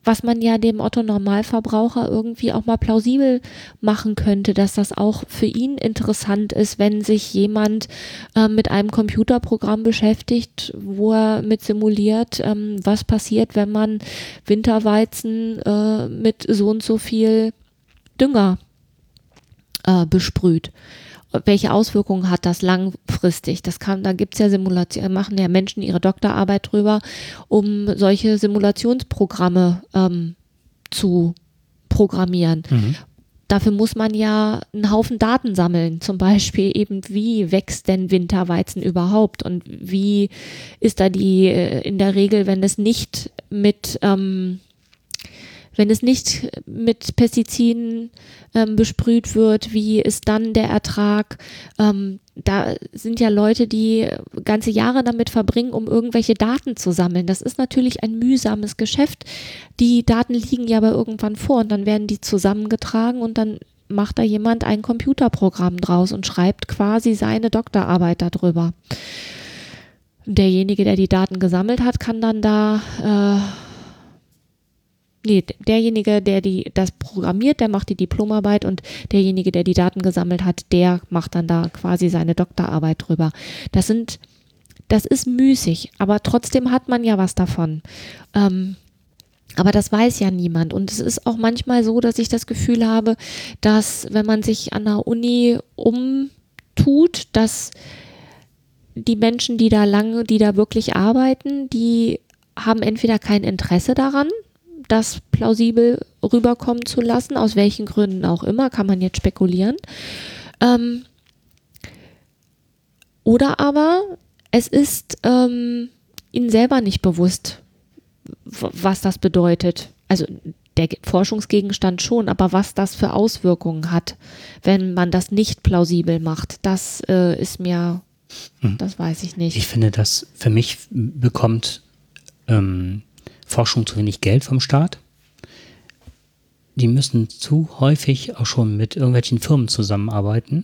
was man ja dem Otto Normalverbraucher irgendwie auch mal plausibel machen könnte, dass das auch für ihn interessant ist, wenn sich jemand äh, mit einem Computerprogramm beschäftigt, wo er mit simuliert, ähm, was passiert, wenn man Winterweizen äh, mit so und so viel Dünger äh, besprüht welche Auswirkungen hat das langfristig? Das kann, da gibt's ja Simulationen, machen ja Menschen ihre Doktorarbeit drüber, um solche Simulationsprogramme ähm, zu programmieren. Mhm. Dafür muss man ja einen Haufen Daten sammeln, zum Beispiel eben, wie wächst denn Winterweizen überhaupt und wie ist da die äh, in der Regel, wenn es nicht mit ähm, wenn es nicht mit Pestiziden ähm, besprüht wird, wie ist dann der Ertrag? Ähm, da sind ja Leute, die ganze Jahre damit verbringen, um irgendwelche Daten zu sammeln. Das ist natürlich ein mühsames Geschäft. Die Daten liegen ja aber irgendwann vor und dann werden die zusammengetragen und dann macht da jemand ein Computerprogramm draus und schreibt quasi seine Doktorarbeit darüber. Derjenige, der die Daten gesammelt hat, kann dann da äh, Nee, derjenige, der die, das programmiert, der macht die Diplomarbeit und derjenige, der die Daten gesammelt hat, der macht dann da quasi seine Doktorarbeit drüber. Das sind, das ist müßig, aber trotzdem hat man ja was davon. Ähm, aber das weiß ja niemand. Und es ist auch manchmal so, dass ich das Gefühl habe, dass wenn man sich an der Uni umtut, dass die Menschen, die da lange, die da wirklich arbeiten, die haben entweder kein Interesse daran, das plausibel rüberkommen zu lassen, aus welchen Gründen auch immer, kann man jetzt spekulieren. Ähm, oder aber es ist ähm, ihnen selber nicht bewusst, was das bedeutet. Also der Forschungsgegenstand schon, aber was das für Auswirkungen hat, wenn man das nicht plausibel macht, das äh, ist mir, hm. das weiß ich nicht. Ich finde, das für mich bekommt ähm, Forschung zu wenig Geld vom Staat. Die müssen zu häufig auch schon mit irgendwelchen Firmen zusammenarbeiten,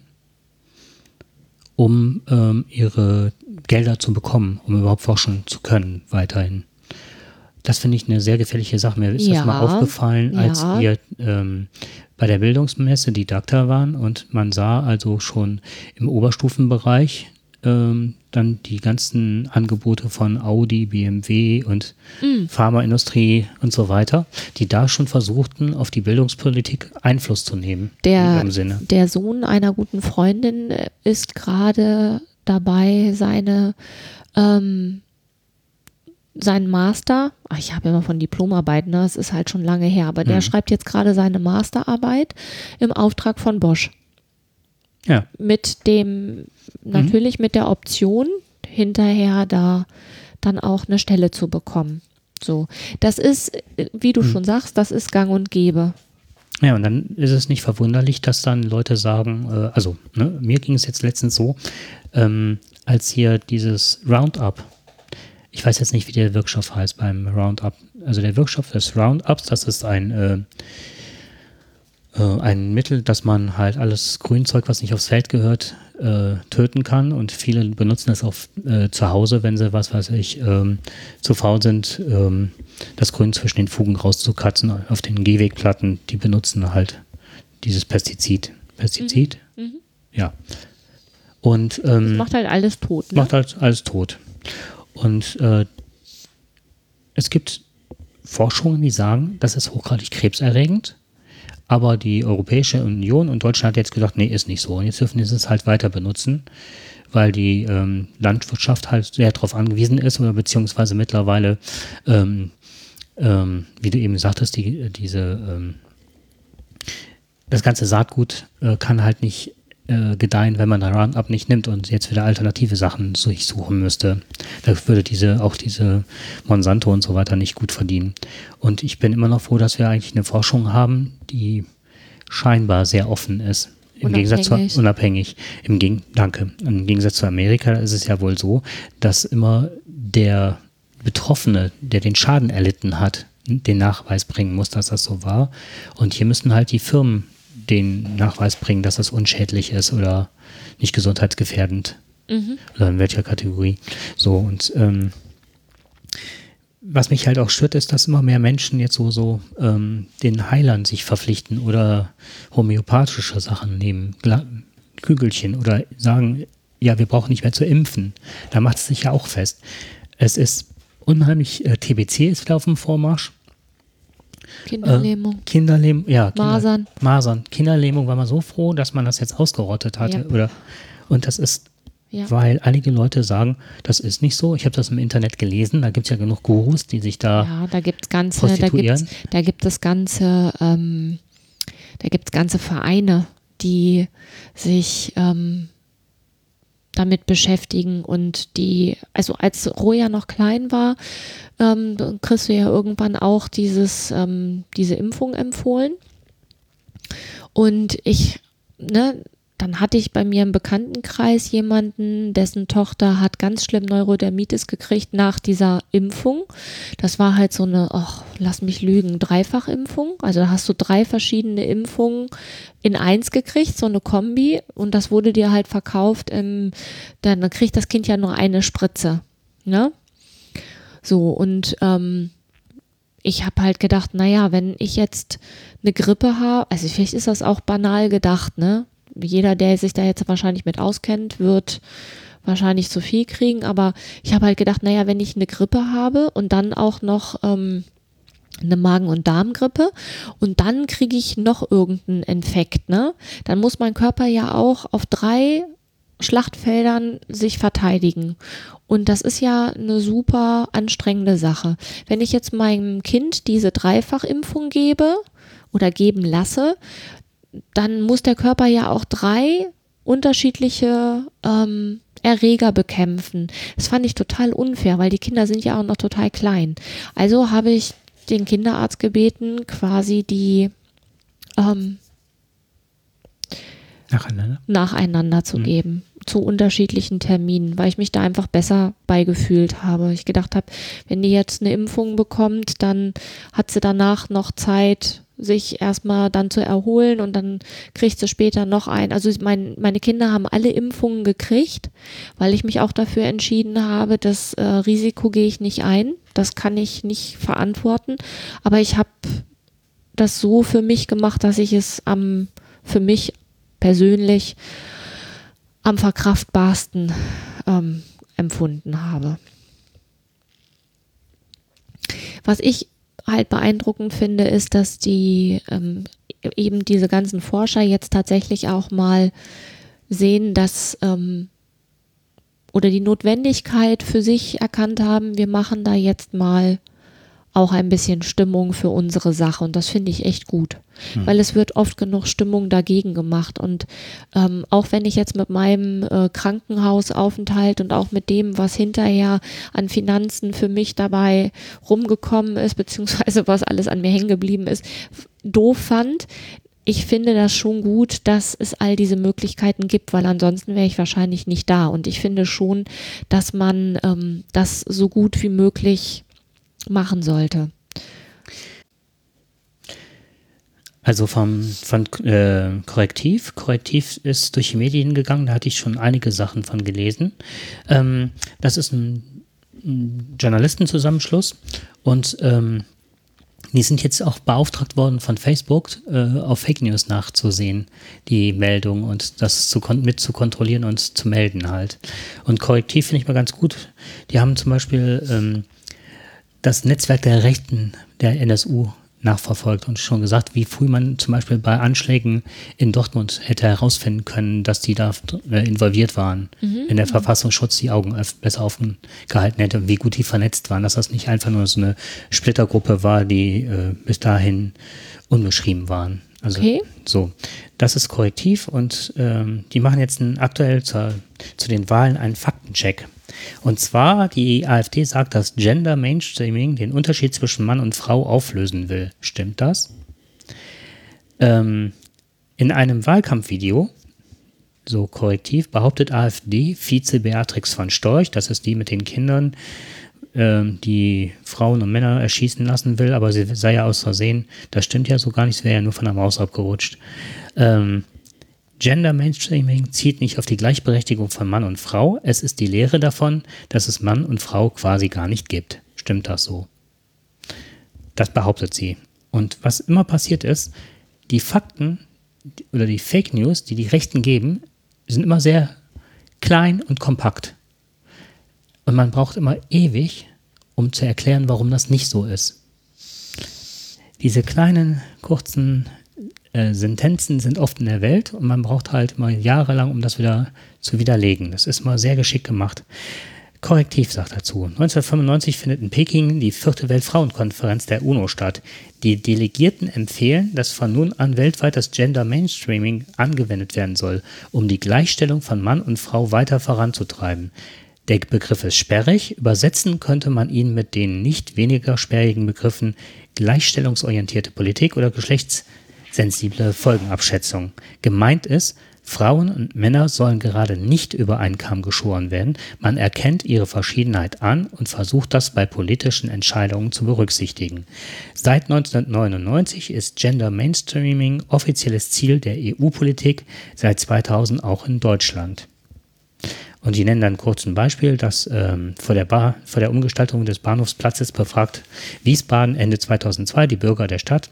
um ähm, ihre Gelder zu bekommen, um überhaupt forschen zu können weiterhin. Das finde ich eine sehr gefährliche Sache. Mir ist ja, das mal aufgefallen, ja. als wir ähm, bei der Bildungsmesse die Didakta waren und man sah also schon im Oberstufenbereich ähm, dann die ganzen Angebote von Audi, BMW und mm. Pharmaindustrie und so weiter, die da schon versuchten, auf die Bildungspolitik Einfluss zu nehmen. Der, der Sohn einer guten Freundin ist gerade dabei, seine ähm, seinen Master, ach, ich habe immer von Diplomarbeiten, ne, das ist halt schon lange her, aber der mhm. schreibt jetzt gerade seine Masterarbeit im Auftrag von Bosch. Ja. Mit dem, natürlich mhm. mit der Option, hinterher da dann auch eine Stelle zu bekommen. So, das ist, wie du mhm. schon sagst, das ist gang und gäbe. Ja, und dann ist es nicht verwunderlich, dass dann Leute sagen, äh, also ne, mir ging es jetzt letztens so, ähm, als hier dieses Roundup, ich weiß jetzt nicht, wie der Wirkstoff heißt beim Roundup, also der Wirkstoff des Roundups, das ist ein äh, äh, ein Mittel, dass man halt alles Grünzeug, was nicht aufs Feld gehört, äh, töten kann. Und viele benutzen es auch äh, zu Hause, wenn sie, was weiß ich, ähm, zu faul sind, ähm, das Grün zwischen den Fugen rauszukratzen auf den Gehwegplatten. Die benutzen halt dieses Pestizid. Pestizid? Mhm. Mhm. Ja. Und ähm, das macht halt alles tot. Ne? Macht halt alles tot. Und äh, es gibt Forschungen, die sagen, das ist hochgradig krebserregend. Aber die Europäische Union und Deutschland hat jetzt gesagt, nee, ist nicht so. Und jetzt dürfen sie es halt weiter benutzen, weil die ähm, Landwirtschaft halt sehr darauf angewiesen ist oder beziehungsweise mittlerweile, ähm, ähm, wie du eben sagtest, die, diese, ähm, das ganze Saatgut äh, kann halt nicht äh, gedeihen, wenn man da Roundup nicht nimmt und jetzt wieder alternative Sachen suchen müsste. Da würde diese, auch diese Monsanto und so weiter nicht gut verdienen. Und ich bin immer noch froh, dass wir eigentlich eine Forschung haben, die scheinbar sehr offen ist. Im Gegensatz zu unabhängig. Im Geg danke. Im Gegensatz zu Amerika ist es ja wohl so, dass immer der Betroffene, der den Schaden erlitten hat, den Nachweis bringen muss, dass das so war. Und hier müssen halt die Firmen den Nachweis bringen, dass das unschädlich ist oder nicht gesundheitsgefährdend. Mhm. Oder in welcher Kategorie. So, und ähm, was mich halt auch stört, ist, dass immer mehr Menschen jetzt so, so ähm, den Heilern sich verpflichten oder homöopathische Sachen nehmen, Gla Kügelchen oder sagen, ja, wir brauchen nicht mehr zu impfen. Da macht es sich ja auch fest. Es ist unheimlich, äh, TBC ist wieder auf dem Vormarsch. Kinderlähmung. Äh, Kinderlähmung, ja. Kinder, Masern. Masern. Kinderlähmung war man so froh, dass man das jetzt ausgerottet hatte. Ja. Oder, und das ist, Ja. weil einige Leute sagen, das ist nicht so. Ich habe das im Internet gelesen. Da gibt es ja genug Gurus, die sich da. Ja, da gibt es ganze, da gibt's, Prostituieren? da gibt es ganze, ähm, da gibt es ganze Vereine, die sich ähm, damit beschäftigen und die, also als Roja noch klein war, ähm, kriegst du ja irgendwann auch dieses, ähm, diese Impfung empfohlen. Und ich, ne, dann hatte ich bei mir im Bekanntenkreis jemanden, dessen Tochter hat ganz schlimm Neurodermitis gekriegt nach dieser Impfung. Das war halt so eine, ach, lass mich lügen, Dreifachimpfung. Also da hast du drei verschiedene Impfungen in eins gekriegt, so eine Kombi. Und das wurde dir halt verkauft. Im, dann, kriegt das Kind ja nur eine Spritze. Ne? So, und ähm, ich habe halt gedacht, naja, wenn ich jetzt eine Grippe habe, also vielleicht ist das auch banal gedacht, ne? Jeder, der sich da jetzt wahrscheinlich mit auskennt, wird wahrscheinlich zu viel kriegen, aber ich habe halt gedacht, naja, wenn ich eine Grippe habe und dann auch noch ähm, eine Magen- und Darmgrippe und dann kriege ich noch irgendeinen Infekt, ne? Dann muss mein Körper ja auch auf drei Schlachtfeldern sich verteidigen. Und das ist ja eine super anstrengende Sache. Wenn ich jetzt meinem Kind diese Dreifachimpfung gebe oder geben lasse, dann muss der Körper ja auch drei unterschiedliche ähm, Erreger bekämpfen. Das fand ich total unfair, weil die Kinder sind ja auch noch total klein. Also habe ich den Kinderarzt gebeten, quasi die ähm, Nacheinander. nacheinander zu Mhm. geben, zu unterschiedlichen Terminen, weil ich mich da einfach besser beigefühlt habe. Ich gedacht habe, wenn die jetzt eine Impfung bekommt, dann hat sie danach noch Zeit, sich erstmal dann zu erholen und dann kriegt sie später noch ein. Also mein, meine Kinder haben alle Impfungen gekriegt, weil ich mich auch dafür entschieden habe, das äh, Risiko gehe ich nicht ein. Das kann ich nicht verantworten. Aber ich habe das so für mich gemacht, dass ich es am für mich persönlich am verkraftbarsten ähm, empfunden habe. Was ich halt beeindruckend finde, ist, dass die ähm, eben diese ganzen Forscher jetzt tatsächlich auch mal sehen, dass ähm, oder die Notwendigkeit für sich erkannt haben, wir machen da jetzt mal auch ein bisschen Stimmung für unsere Sache und das finde ich echt gut, weil es wird oft genug Stimmung dagegen gemacht und ähm, auch wenn ich jetzt mit meinem äh, Krankenhausaufenthalt und auch mit dem, was hinterher an Finanzen für mich dabei rumgekommen ist, beziehungsweise was alles an mir hängen geblieben ist, doof fand, ich finde das schon gut, dass es all diese Möglichkeiten gibt, weil ansonsten wäre ich wahrscheinlich nicht da. Und ich finde schon, dass man ähm, das so gut wie möglich machen sollte. Also vom, von äh, Korrektiv. Korrektiv ist durch die Medien gegangen, da hatte ich schon einige Sachen von gelesen. Ähm, das ist ein, ein Journalistenzusammenschluss und ähm, die sind jetzt auch beauftragt worden von Facebook, äh, auf Fake News nachzusehen, die Meldung und das zu mit zu kontrollieren und zu melden halt. Und Korrektiv finde ich mal ganz gut. Die haben zum Beispiel ähm, das Netzwerk der Rechten der NSU nachverfolgt und schon gesagt, wie früh man zum Beispiel bei Anschlägen in Dortmund hätte herausfinden können, dass die da involviert waren, wenn der Verfassungsschutz die Augen besser offen gehalten hätte und wie gut die vernetzt waren, dass das nicht einfach nur so eine Splittergruppe war, die äh, bis dahin unbeschrieben waren. Also Okay. so, das ist korrektiv und ähm, die machen jetzt einen, aktuell zur, zu den Wahlen einen Faktencheck. Und zwar, die AfD sagt, dass Gender Mainstreaming den Unterschied zwischen Mann und Frau auflösen will. Stimmt das? Ähm, in einem Wahlkampfvideo, so korrektiv, behauptet AfD-Vize Beatrix von Storch, das ist die mit den Kindern, ähm, die Frauen und Männer erschießen lassen will, aber sie sei ja aus Versehen, das stimmt ja so gar nicht, es wäre ja nur von der Maus abgerutscht. Ähm, Gender Mainstreaming zielt nicht auf die Gleichberechtigung von Mann und Frau, es ist die Lehre davon, dass es Mann und Frau quasi gar nicht gibt. Stimmt das so? Das behauptet sie. Und was immer passiert ist, die Fakten oder die Fake News, die die Rechten geben, sind immer sehr klein und kompakt. Und man braucht immer ewig, um zu erklären, warum das nicht so ist. Diese kleinen, kurzen äh, Sentenzen sind oft in der Welt und man braucht halt mal jahrelang, um das wieder zu widerlegen. Das ist mal sehr geschickt gemacht. Korrektiv sagt dazu. 1995 findet in Peking die vierte Weltfrauenkonferenz der UNO statt. Die Delegierten empfehlen, dass von nun an weltweit das Gender Mainstreaming angewendet werden soll, um die Gleichstellung von Mann und Frau weiter voranzutreiben. Der Begriff ist sperrig, übersetzen könnte man ihn mit den nicht weniger sperrigen Begriffen gleichstellungsorientierte Politik oder geschlechtssensible Folgenabschätzung. Gemeint ist, Frauen und Männer sollen gerade nicht über einen Kamm geschoren werden. Man erkennt ihre Verschiedenheit an und versucht das bei politischen Entscheidungen zu berücksichtigen. Seit 1999 ist Gender Mainstreaming offizielles Ziel der EU-Politik, seit 2000 auch in Deutschland. Und die nennen dann kurz ein Beispiel, dass ähm, vor, der Bar, vor der Umgestaltung des Bahnhofsplatzes befragt Wiesbaden Ende 2002 die Bürger der Stadt,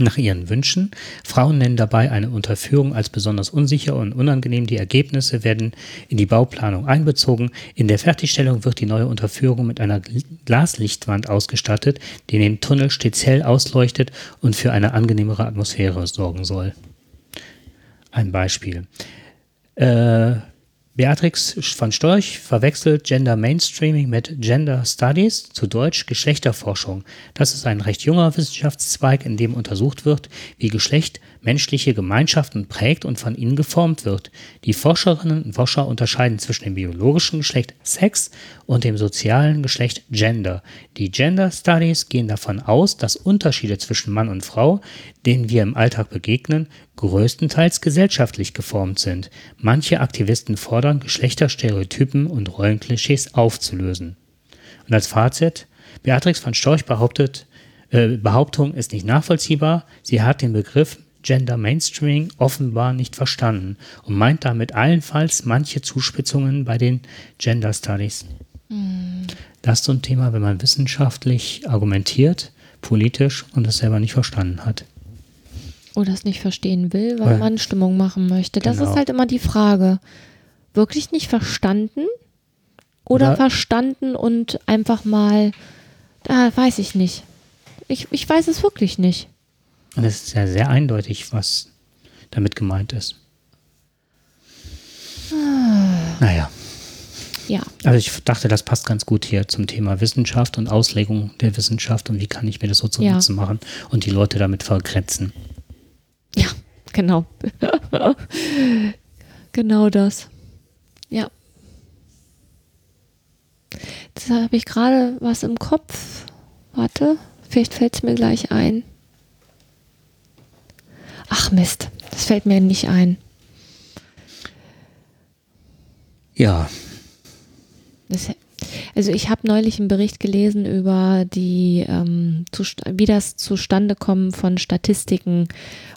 nach ihren Wünschen. Frauen nennen dabei eine Unterführung als besonders unsicher und unangenehm. Die Ergebnisse werden in die Bauplanung einbezogen. In der Fertigstellung wird die neue Unterführung mit einer Glaslichtwand ausgestattet, die den Tunnel speziell ausleuchtet und für eine angenehmere Atmosphäre sorgen soll. Ein Beispiel. Äh, Beatrix von Storch verwechselt Gender Mainstreaming mit Gender Studies, zu Deutsch Geschlechterforschung. Das ist ein recht junger Wissenschaftszweig, in dem untersucht wird, wie Geschlecht menschliche Gemeinschaften prägt und von ihnen geformt wird. Die Forscherinnen und Forscher unterscheiden zwischen dem biologischen Geschlecht Sex und dem sozialen Geschlecht Gender. Die Gender Studies gehen davon aus, dass Unterschiede zwischen Mann und Frau, denen wir im Alltag begegnen, größtenteils gesellschaftlich geformt sind. Manche Aktivisten fordern, Geschlechterstereotypen und Rollenklischees aufzulösen. Und als Fazit, Beatrix von Storch behauptet, äh, Behauptung ist nicht nachvollziehbar. Sie hat den Begriff Gender Mainstreaming offenbar nicht verstanden und meint damit allenfalls manche Zuspitzungen bei den Gender Studies. Mhm. Das ist so ein Thema, wenn man wissenschaftlich argumentiert, politisch und es selber nicht verstanden hat. Oder es nicht verstehen will, weil ja. man Stimmung machen möchte. Das genau. ist halt immer die Frage. Wirklich nicht verstanden oder, oder verstanden und einfach mal, da weiß ich nicht. Ich, ich weiß es wirklich nicht. Und es ist ja sehr eindeutig, was damit gemeint ist. Ah. Naja. Ja. Also ich dachte, das passt ganz gut hier zum Thema Wissenschaft und Auslegung der Wissenschaft und wie kann ich mir das so zunutze ja. machen und die Leute damit vergrätzen. Ja, genau. genau das. Ja. Jetzt habe ich gerade was im Kopf. Warte, vielleicht fällt es mir gleich ein. Ach Mist, das fällt mir nicht ein. Ja. Das, also ich habe neulich einen Bericht gelesen über die, ähm, wie das Zustandekommen von Statistiken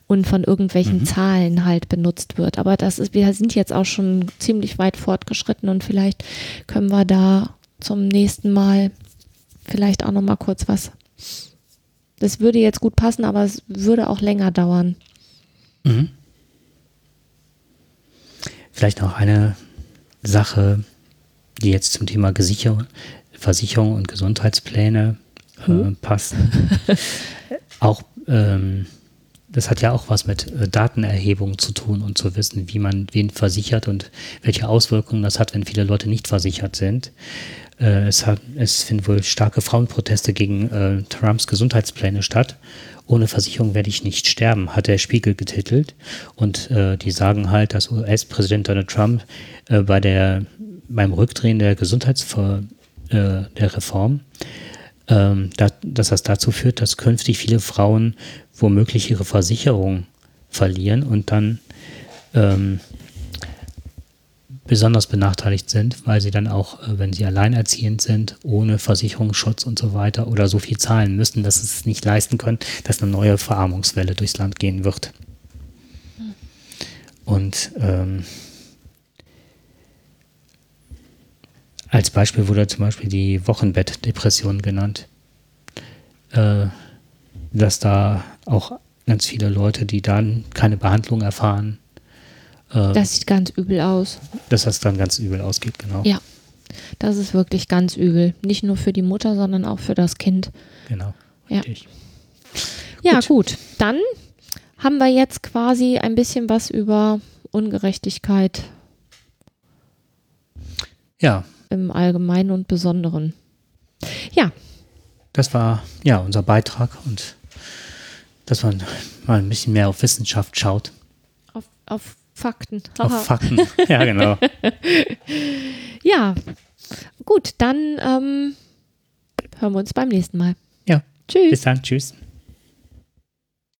und von irgendwelchen mhm. Zahlen halt benutzt wird. Aber das ist, wir sind jetzt auch schon ziemlich weit fortgeschritten und vielleicht können wir da zum nächsten Mal vielleicht auch noch mal kurz was. Das würde jetzt gut passen, aber es würde auch länger dauern. Mhm. Vielleicht noch eine Sache, die jetzt zum Thema Gesicher Versicherung und Gesundheitspläne äh, mhm. passen. auch ähm, das hat ja auch was mit äh, Datenerhebung zu tun und zu wissen, wie man wen versichert und welche Auswirkungen das hat, wenn viele Leute nicht versichert sind. Äh, es, hat, es finden wohl starke Frauenproteste gegen äh, Trumps Gesundheitspläne statt ohne Versicherung werde ich nicht sterben, hat der Spiegel getitelt. Und äh, die sagen halt, dass US-Präsident Donald Trump äh, bei der, beim Rückdrehen der Gesundheitsver äh, der Reform, ähm, da, dass das dazu führt, dass künftig viele Frauen womöglich ihre Versicherung verlieren und dann ähm, besonders benachteiligt sind, weil sie dann auch, äh, wenn sie alleinerziehend sind, ohne Versicherungsschutz und so weiter oder so viel zahlen müssen, dass sie es nicht leisten können, dass eine neue Verarmungswelle durchs Land gehen wird. Und ähm, als Beispiel wurde zum Beispiel die Wochenbettdepression genannt. äh, dass da auch ganz viele Leute, die dann keine Behandlung erfahren, äh, Das sieht ganz übel aus. dass das dann ganz übel ausgeht, genau. Ja. Das ist wirklich ganz übel. Nicht nur für die Mutter, sondern auch für das Kind. Genau. Ja. Richtig. Ja, gut. Dann haben wir jetzt quasi ein bisschen was über Ungerechtigkeit Ja, im Allgemeinen und Besonderen. Ja, das war ja unser Beitrag und dass man mal ein bisschen mehr auf Wissenschaft schaut, auf, auf Fakten. Auf Fakten. ja, genau. ja, gut, dann ähm, hören wir uns beim nächsten Mal. Ja, Tschüss. bis dann. Tschüss.